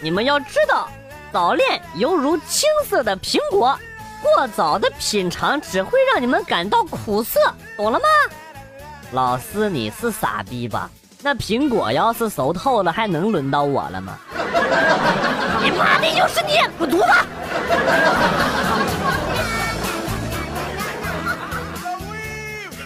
你们要知道，早恋犹如青涩的苹果，过早的品尝只会让你们感到苦涩，懂了吗？老师，你是傻逼吧？那苹果要是熟透了，还能轮到我了吗？你妈的，又是你，滚犊子！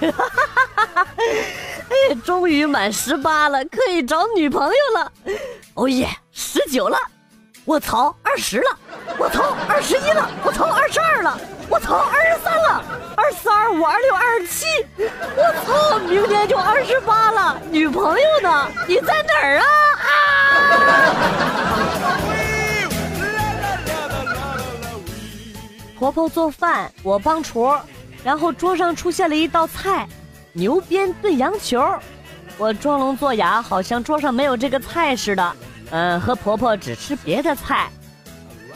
哈哈哈哈哎，终于满十八了，可以找女朋友了。哦耶，十九了，我操，二十了，我操，二十一了，我操，二十二了，我操，二十三了，二四二五二六二十七，我操，明年就二十八了，女朋友呢？你在哪儿啊？啊！婆婆做饭，我帮厨。然后桌上出现了一道菜，牛鞭炖羊球。我装聋作哑，好像桌上没有这个菜似的。嗯，和婆婆只吃别的菜。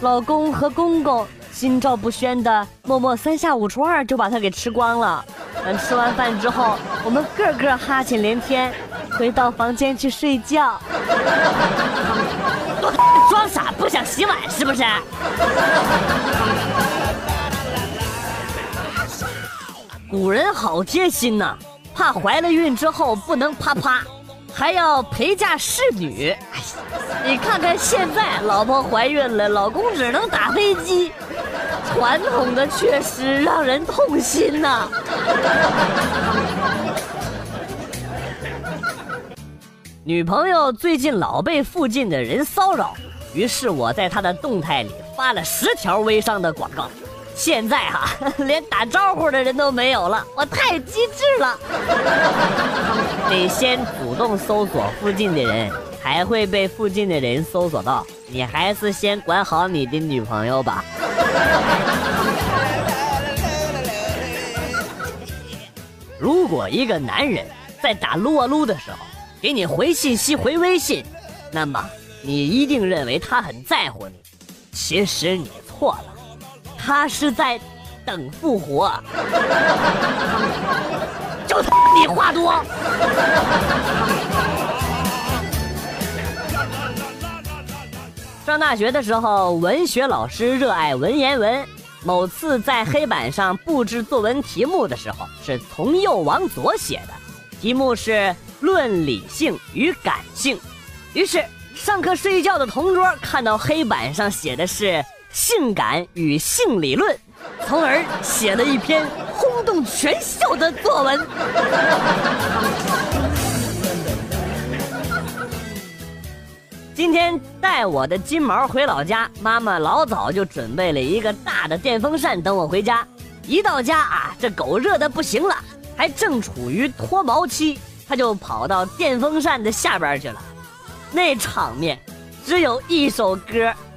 老公和公公心照不宣的，默默三下五除二就把它给吃光了。嗯，吃完饭之后，我们个个哈欠连天，回到房间去睡觉。装傻不想洗碗是不是？古人好贴心呐，怕怀了孕之后不能啪啪，还要陪嫁侍女。你看看现在，老婆怀孕了，老公只能打飞机，传统的确实让人痛心呐。女朋友最近老被附近的人骚扰，于是我在她的动态里发了十条微商的广告。现在哈，连打招呼的人都没有了，我太机智了。得先主动搜索附近的人，才会被附近的人搜索到。你还是先管好你的女朋友吧。如果一个男人在打撸啊撸的时候给你回信息、回微信，那么你一定认为他很在乎你。其实你错了。他是在等复活，就他你话多。上大学的时候，文学老师热爱文言文。某次在黑板上布置作文题目的时候，是从右往左写的，题目是《论理性与感性》。于是上课睡觉的同桌看到黑板上写的是。性感与性理论，从而写了一篇轰动全校的作文。今天带我的金毛回老家，妈妈老早就准备了一个大的电风扇等我回家。一到家啊，这狗热的不行了，还正处于脱毛期，它就跑到电风扇的下边去了。那场面，只有一首歌。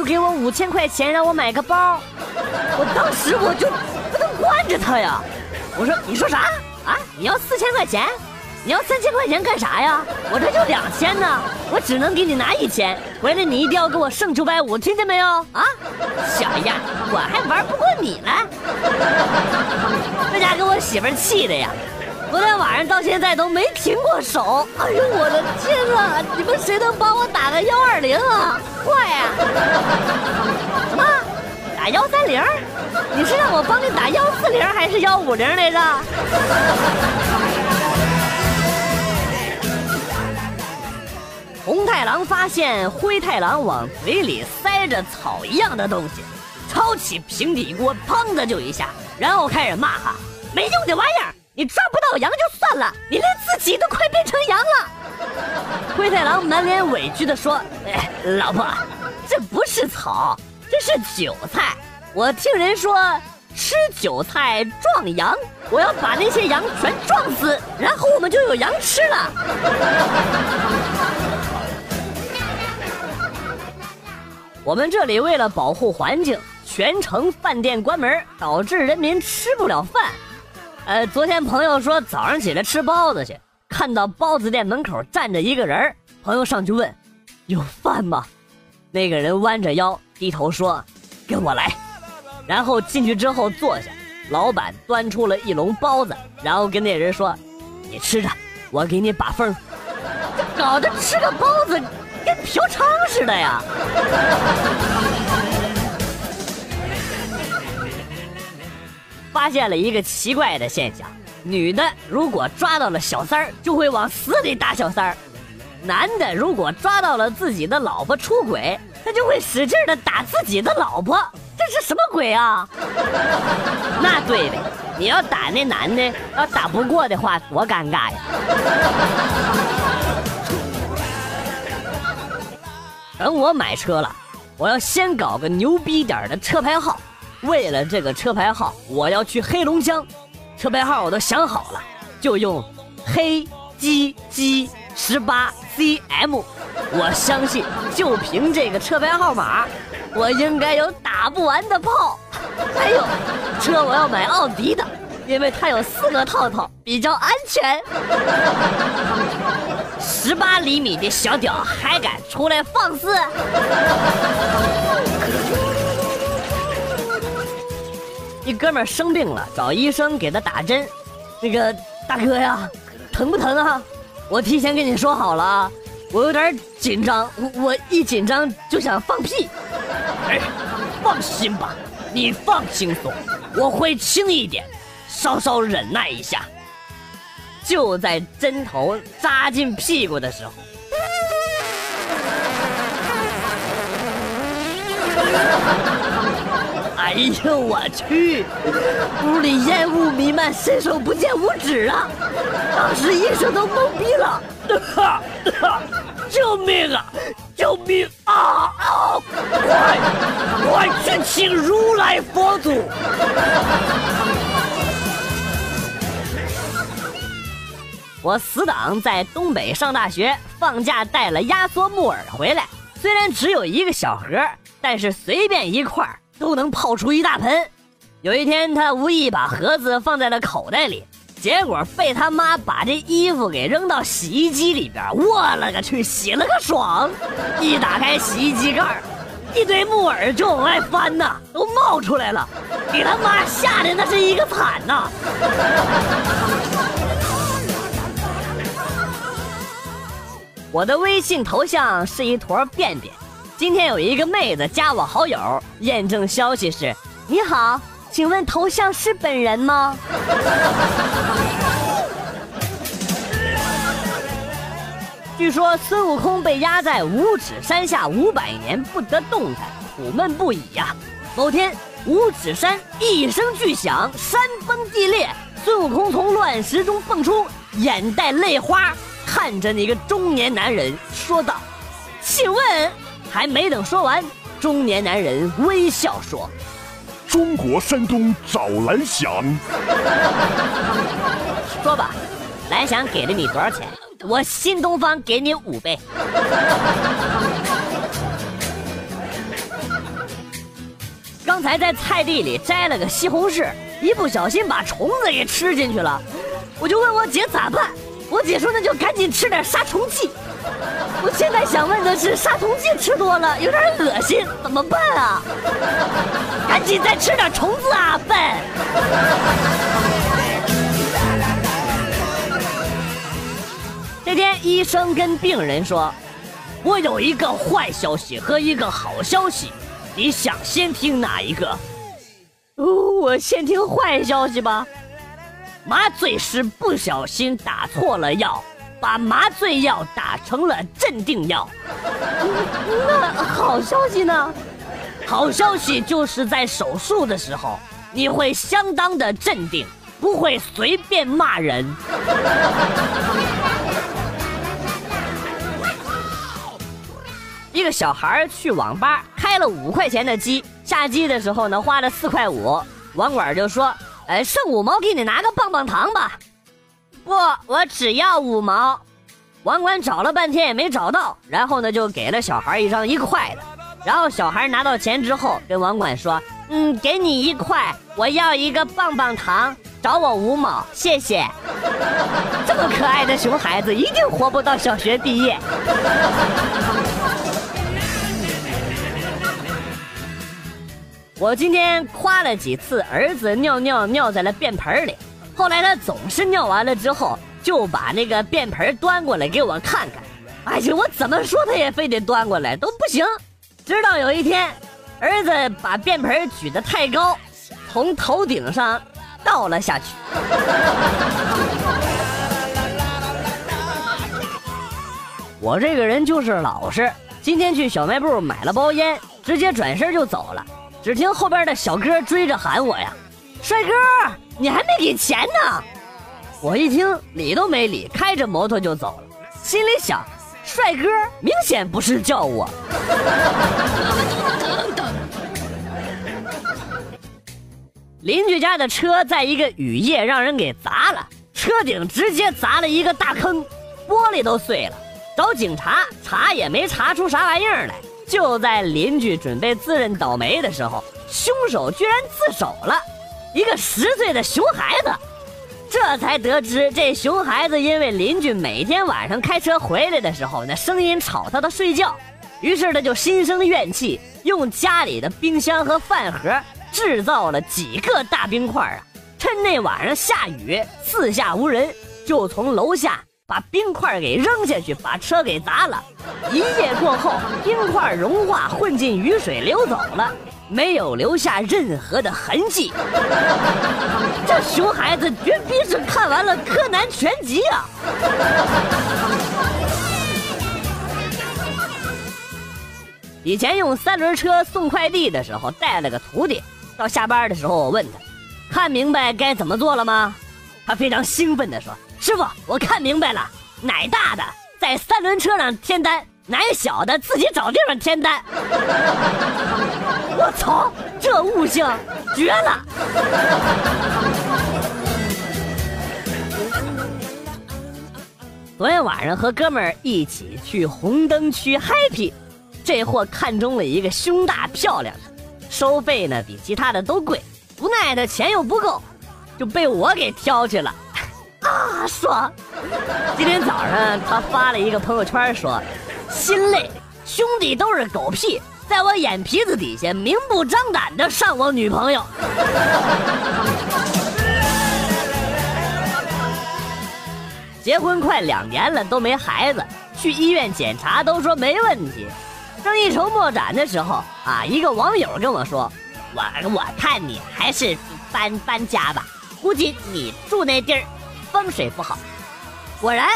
就给我五千块钱让我买个包，我当时我就不能惯着他呀！我说你说啥啊？你要四千块钱？你要三千块钱干啥呀？我这就两千呢，我只能给你拿一千，回来你一定要给我剩九百五，听见没有？啊，小样，我还玩不过你了！这家给我媳妇气的呀！昨天晚上到现在都没停过手，哎呦我的天啊！你们谁能帮我打个幺二零啊？快呀！什么？打幺三零？你是让我帮你打幺四零还是幺五零来着？红太狼发现灰太狼往嘴里塞着草一样的东西，抄起平底锅，砰的就一下，然后开始骂他没用的玩意儿。你抓不到羊就算了，你连自己都快变成羊了。灰太狼满脸委屈地说：“哎，老婆，这不是草，这是韭菜。我听人说吃韭菜壮阳，我要把那些羊全撞死，然后我们就有羊吃了。”我们这里为了保护环境，全城饭店关门，导致人民吃不了饭。呃，昨天朋友说早上起来吃包子去，看到包子店门口站着一个人，朋友上去问：“有饭吗？”那个人弯着腰低头说：“跟我来。”然后进去之后坐下，老板端出了一笼包子，然后跟那人说：“你吃着，我给你把风。”搞得吃个包子跟嫖娼似的呀！发现了一个奇怪的现象：女的如果抓到了小三儿，就会往死里打小三儿；男的如果抓到了自己的老婆出轨，他就会使劲的打自己的老婆。这是什么鬼啊？那对呗，你要打那男的，要打不过的话，多尴尬呀！等我买车了，我要先搞个牛逼点的车牌号。为了这个车牌号，我要去黑龙江。车牌号我都想好了，就用黑鸡鸡十八 CM。我相信，就凭这个车牌号码，我应该有打不完的炮。还有，车我要买奥迪的，因为它有四个套套，比较安全。十八厘米的小屌还敢出来放肆？一哥们生病了，找医生给他打针。那个大哥呀，疼不疼啊？我提前跟你说好了啊，我有点紧张，我我一紧张就想放屁。哎，放心吧，你放轻松，我会轻一点，稍稍忍耐一下。就在针头扎进屁股的时候，哎呦我去！屋里烟雾弥漫，伸手不见五指啊！当时医生都懵逼了，救命啊！救命啊啊！快快去请如来佛祖！我死党在东北上大学，放假带了压缩木耳回来。虽然只有一个小盒，但是随便一块都能泡出一大盆。有一天，他无意把盒子放在了口袋里，结果被他妈把这衣服给扔到洗衣机里边。我勒个去，洗了个爽！一打开洗衣机盖一堆木耳就往外翻呐，都冒出来了，给他妈吓得那是一个惨呐！我的微信头像是一坨便便。今天有一个妹子加我好友，验证消息是：你好，请问头像是本人吗？据说孙悟空被压在五指山下五百年不得动弹，苦闷不已呀。某天，五指山一声巨响，山崩地裂，孙悟空从乱石中蹦出，眼带泪花。看着那个中年男人说道：“请问，还没等说完，中年男人微笑说：‘中国山东找蓝翔。’说吧，蓝翔给了你多少钱？我新东方给你五倍。刚才在菜地里摘了个西红柿，一不小心把虫子给吃进去了，我就问我姐咋办。”我姐说：“那就赶紧吃点杀虫剂。”我现在想问的是，杀虫剂吃多了有点恶心，怎么办啊？赶紧再吃点虫子啊，笨！这天，医生跟病人说：“我有一个坏消息和一个好消息，你想先听哪一个？”哦，我先听坏消息吧。麻醉师不小心打错了药，把麻醉药打成了镇定药。那好消息呢？好消息就是在手术的时候，你会相当的镇定，不会随便骂人。一个小孩去网吧开了五块钱的机，下机的时候呢，花了四块五，网管就说。哎，剩五毛给你拿个棒棒糖吧。不，我只要五毛。网管找了半天也没找到，然后呢就给了小孩一张一块的。然后小孩拿到钱之后，跟网管说：“嗯，给你一块，我要一个棒棒糖，找我五毛，谢谢。”这么可爱的熊孩子，一定活不到小学毕业。我今天夸了几次儿子尿尿尿在了便盆里，后来他总是尿完了之后就把那个便盆端过来给我看看。哎呀，我怎么说他也非得端过来，都不行。直到有一天，儿子把便盆举得太高，从头顶上倒了下去。我这个人就是老实，今天去小卖部买了包烟，直接转身就走了。只听后边的小哥追着喊我呀：“帅哥，你还没给钱呢！”我一听理都没理，开着摩托就走了，心里想。帅哥，明显不是叫我。邻居家的车在一个雨夜让人给砸了，车顶直接砸了一个大坑，玻璃都碎了。找警察查也没查出啥玩意儿来。就在邻居准备自认倒霉的时候，凶手居然自首了，一个十岁的熊孩子。这才得知，这熊孩子因为邻居每天晚上开车回来的时候，那声音吵他的睡觉，于是他就心生怨气，用家里的冰箱和饭盒制造了几个大冰块啊，趁那晚上下雨，四下无人，就从楼下把冰块给扔下去，把车给砸了。一夜过后，冰块融化，混进雨水流走了。没有留下任何的痕迹，这熊孩子绝逼是看完了《柯南》全集啊！以前用三轮车送快递的时候带了个徒弟，到下班的时候我问他，看明白该怎么做了吗？他非常兴奋地说：“师傅，我看明白了，奶大的在三轮车上添单。”哪有小的自己找地方添单，我操，这悟性绝了！昨天晚上和哥们儿一起去红灯区 happy，这货看中了一个胸大漂亮的，收费呢比其他的都贵，无奈他钱又不够，就被我给挑去了，啊爽！今天早上他发了一个朋友圈说。心累，兄弟都是狗屁，在我眼皮子底下明目张胆的上我女朋友。结婚快两年了都没孩子，去医院检查都说没问题。正一筹莫展的时候啊，一个网友跟我说：“我我看你还是搬搬家吧，估计你住那地儿风水不好。”果然，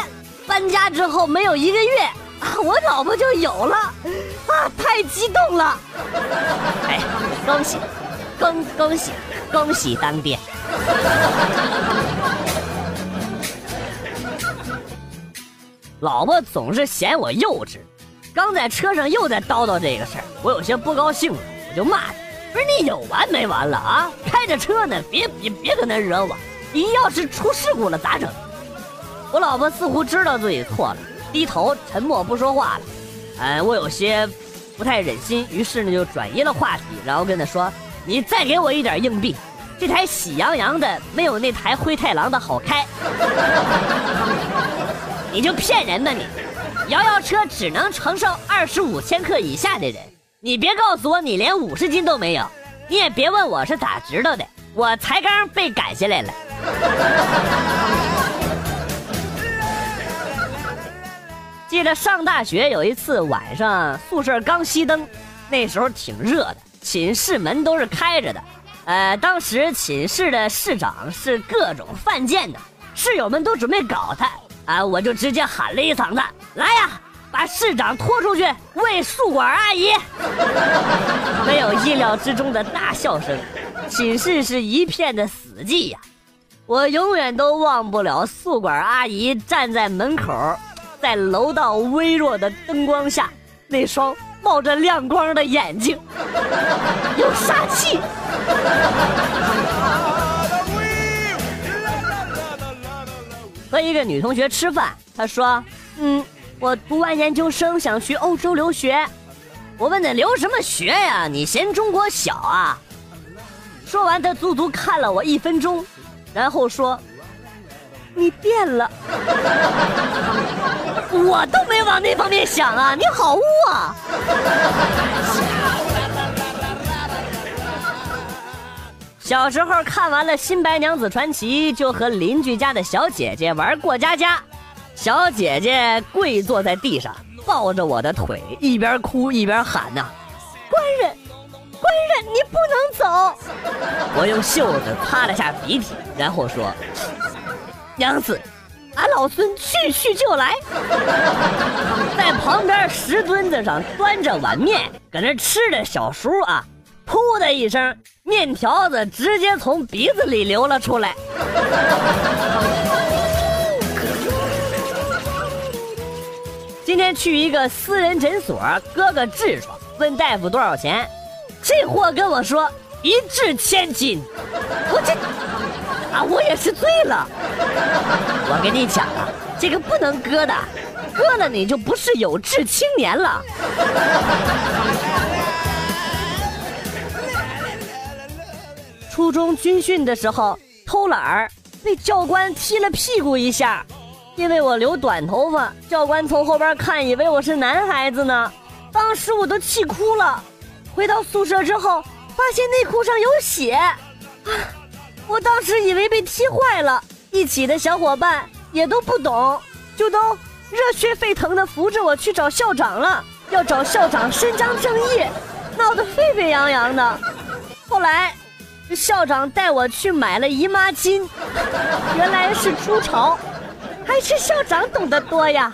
搬家之后没有一个月。我老婆就有了，啊，太激动了！哎，恭喜，恭恭喜，恭喜当爹！老婆总是嫌我幼稚，刚在车上又在叨叨这个事儿，我有些不高兴了，我就骂他：“不是你有完没完了啊？开着车呢，别别别搁那惹我！你要是出事故了咋整？”我老婆似乎知道自己错了。低头沉默不说话了，哎，我有些不太忍心，于是呢就转移了话题，然后跟他说：“你再给我一点硬币，这台喜羊羊的没有那台灰太狼的好开，你就骗人吧你！摇摇车只能承受二十五千克以下的人，你别告诉我你连五十斤都没有，你也别问我是咋知道的，我才刚被赶下来了。”记得上大学有一次晚上宿舍刚熄灯，那时候挺热的，寝室门都是开着的。呃，当时寝室的室长是各种犯贱的，室友们都准备搞他，啊，我就直接喊了一嗓子：“来呀，把室长拖出去喂宿管阿姨！” 没有意料之中的大笑声，寝室是一片的死寂呀。我永远都忘不了宿管阿姨站在门口。在楼道微弱的灯光下，那双冒着亮光的眼睛有杀气。和一个女同学吃饭，她说：“嗯，我读完研究生想去欧洲留学。”我问你留什么学呀？你嫌中国小啊？说完，他足足看了我一分钟，然后说：“你变了。”我都没往那方面想啊！你好污啊！小时候看完了《新白娘子传奇》，就和邻居家的小姐姐玩过家家。小姐姐跪坐在地上，抱着我的腿，一边哭一边喊呐：“官人，官人，你不能走！”我用袖子擦了下鼻涕，然后说：“娘子，俺老孙去去就来。”在旁边石墩子上端着碗面，搁那吃着小叔啊，噗的一声，面条子直接从鼻子里流了出来。今天去一个私人诊所割个痔疮，问大夫多少钱，这货跟我说一掷千金，我这啊我也是醉了。我跟你讲啊，这个不能割的，割了你就不是有志青年了。初中军训的时候偷懒儿，被教官踢了屁股一下。因为我留短头发，教官从后边看，以为我是男孩子呢。当时我都气哭了。回到宿舍之后，发现内裤上有血，啊！我当时以为被踢坏了。一起的小伙伴也都不懂，就都热血沸腾的扶着我去找校长了，要找校长伸张正义，闹得沸沸扬扬的。后来，校长带我去买了姨妈巾，原来是初潮。还是校长懂得多呀！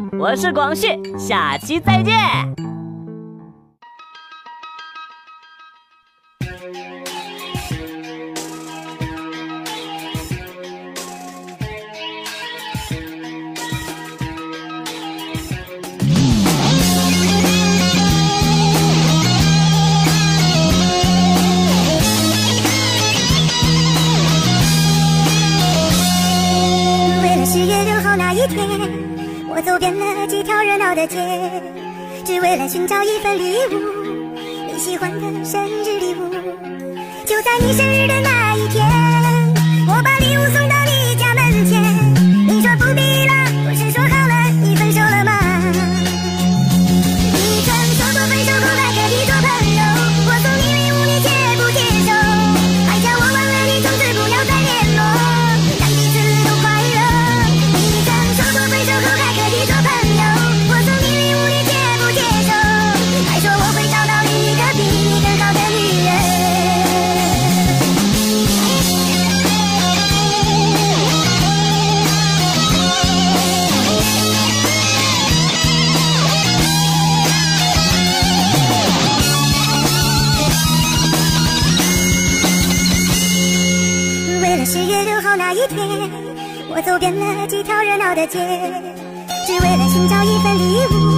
我是广旭，下期再见。的街，只为了寻找一份礼物，你喜欢的生日礼物。就在你生日的那的街，只为了寻找一份礼物，